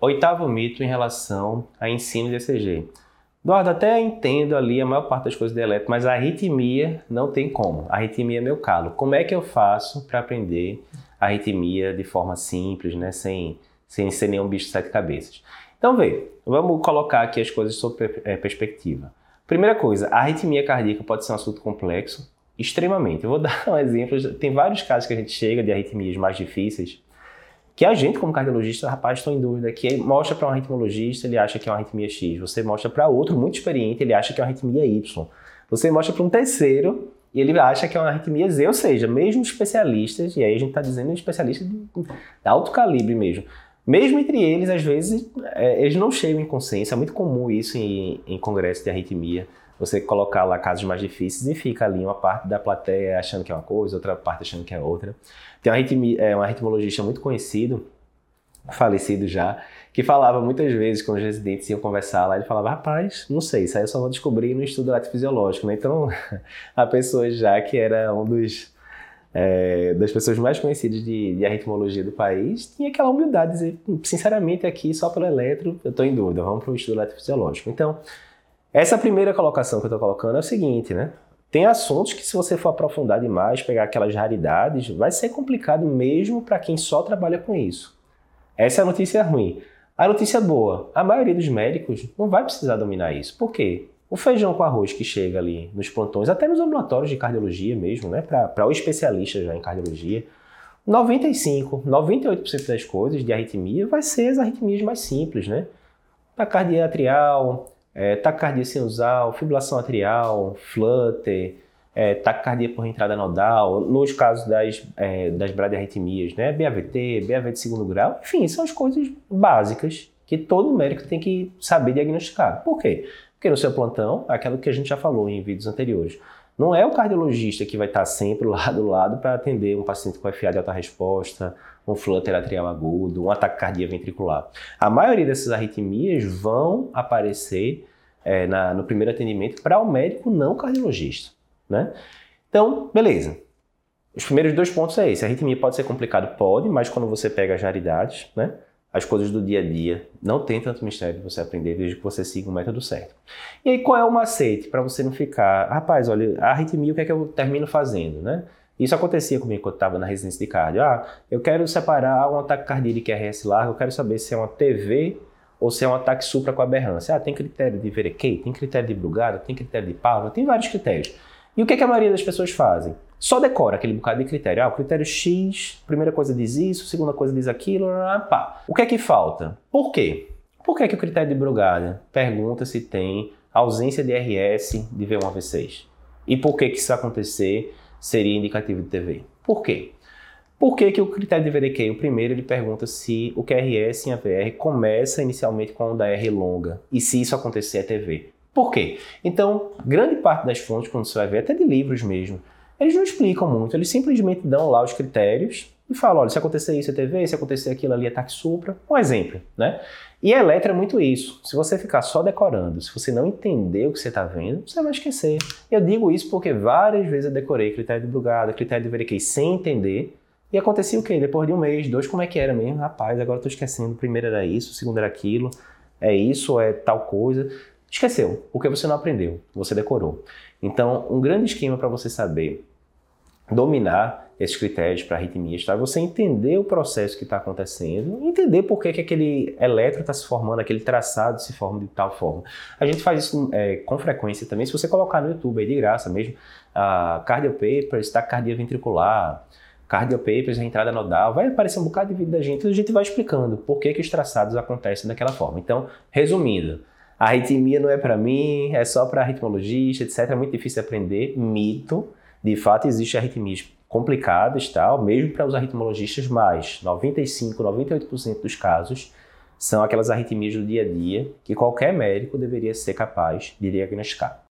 Oitavo mito em relação a ensino de ECG. Eduardo, até entendo ali a maior parte das coisas de eletro, mas a arritmia não tem como. A arritmia é meu calo. Como é que eu faço para aprender a arritmia de forma simples, né? sem, sem ser nenhum bicho de sete cabeças? Então, vê, vamos colocar aqui as coisas sob é, perspectiva. Primeira coisa, a arritmia cardíaca pode ser um assunto complexo, extremamente. Eu vou dar um exemplo, tem vários casos que a gente chega de arritmias mais difíceis, que a gente, como cardiologista, rapaz, estou em dúvida, que mostra para um arritmologista, ele acha que é uma arritmia X. Você mostra para outro muito experiente, ele acha que é uma arritmia Y. Você mostra para um terceiro e ele acha que é uma arritmia Z, ou seja, mesmo especialistas, e aí a gente está dizendo especialistas de, alto calibre mesmo, mesmo entre eles, às vezes, é, eles não chegam em consenso, é muito comum isso em, em congresso de arritmia, você colocar lá casos mais difíceis e fica ali uma parte da plateia achando que é uma coisa, outra parte achando que é outra. Tem um, arritmi, é, arritmologista muito conhecido, falecido já, que falava muitas vezes quando os residentes iam conversar lá, ele falava, rapaz, não sei, isso aí eu só vou descobrir no estudo eletrofisiológico, né? Então, a pessoa já que era um dos é, das pessoas mais conhecidas de, de arritmologia do país, tinha aquela humildade de dizer, sinceramente, aqui só pelo eletro, eu estou em dúvida, vamos para o estudo eletrofisiológico. Então, essa primeira colocação que eu estou colocando é o seguinte, né? Tem assuntos que, se você for aprofundar demais, pegar aquelas raridades, vai ser complicado mesmo para quem só trabalha com isso. Essa é a notícia ruim. A notícia boa: a maioria dos médicos não vai precisar dominar isso. Por quê? O feijão com arroz que chega ali nos plantões, até nos ambulatórios de cardiologia mesmo, né? Para o especialista já em cardiologia, 95, 98% das coisas de arritmia vai ser as arritmias mais simples, né? Taquicardia atrial, é, taquicardia sinusal, fibrilação atrial, flutter, é, taquicardia por entrada nodal, nos casos das, é, das bradiarritmias, né? BAVT, BAV de segundo grau, enfim, são as coisas básicas que todo médico tem que saber diagnosticar. Por quê? Porque no seu plantão, aquilo que a gente já falou em vídeos anteriores, não é o cardiologista que vai estar sempre lá do lado para atender um paciente com FA de alta resposta, um flutter atrial agudo, um ataque cardíaco ventricular. A maioria dessas arritmias vão aparecer é, na, no primeiro atendimento para o médico não cardiologista. Né? Então, beleza. Os primeiros dois pontos é esse. A arritmia pode ser complicado? Pode, mas quando você pega as raridades, né? As coisas do dia a dia, não tem tanto mistério de você aprender desde que você siga o método certo. E aí, qual é o macete para você não ficar, rapaz, olha, a arritmia, o que é que eu termino fazendo, né? Isso acontecia comigo quando eu estava na residência de cardio. Ah, eu quero separar um ataque cardíaco QRS largo, eu quero saber se é uma TV ou se é um ataque supra com aberrância. Ah, tem critério de Verequei, tem critério de Brugada, tem critério de Pavlov, tem vários critérios. E o que, é que a maioria das pessoas fazem? Só decora aquele bocado de critério. Ah, o critério X, primeira coisa diz isso, segunda coisa diz aquilo, pá. O que é que falta? Por quê? Por que, é que o critério de Brugada pergunta se tem ausência de RS de V1V6? E por que, que isso acontecer seria indicativo de TV? Por quê? Por que, que o critério de VDQ, o primeiro, ele pergunta se o QRS em AVR começa inicialmente com onda R longa e se isso acontecer é TV. Por quê? Então, grande parte das fontes, quando você vai ver, até de livros mesmo, eles não explicam muito, eles simplesmente dão lá os critérios e falam, olha, se acontecer isso é TV, se acontecer aquilo ali é taque supra, um exemplo, né? E a Eletra é muito isso. Se você ficar só decorando, se você não entender o que você está vendo, você vai esquecer. Eu digo isso porque várias vezes eu decorei critério de Brugada, critério de Veriquei sem entender, e acontecia o quê? Depois de um mês, dois, como é que era mesmo? Rapaz, agora tô esquecendo. Primeiro era isso, segundo era aquilo, é isso, é tal coisa. Esqueceu, porque você não aprendeu, você decorou. Então, um grande esquema para você saber dominar esses critérios para arritmias, tá? Você entender o processo que está acontecendo, entender por que, que aquele eletro está se formando, aquele traçado se forma de tal forma. A gente faz isso é, com frequência também. Se você colocar no YouTube aí de graça mesmo, uh, cardio papers, taquicardia ventricular, cardio papers, entrada nodal, vai aparecer um bocado de vídeo da gente e a gente vai explicando por que, que os traçados acontecem daquela forma. Então, resumindo, a arritmia não é para mim, é só para arritmologista, etc. É muito difícil de aprender. Mito. De fato, existem arritmias complicadas, tal, mesmo para os arritmologistas, mas 95, 98% dos casos são aquelas arritmias do dia a dia que qualquer médico deveria ser capaz de diagnosticar.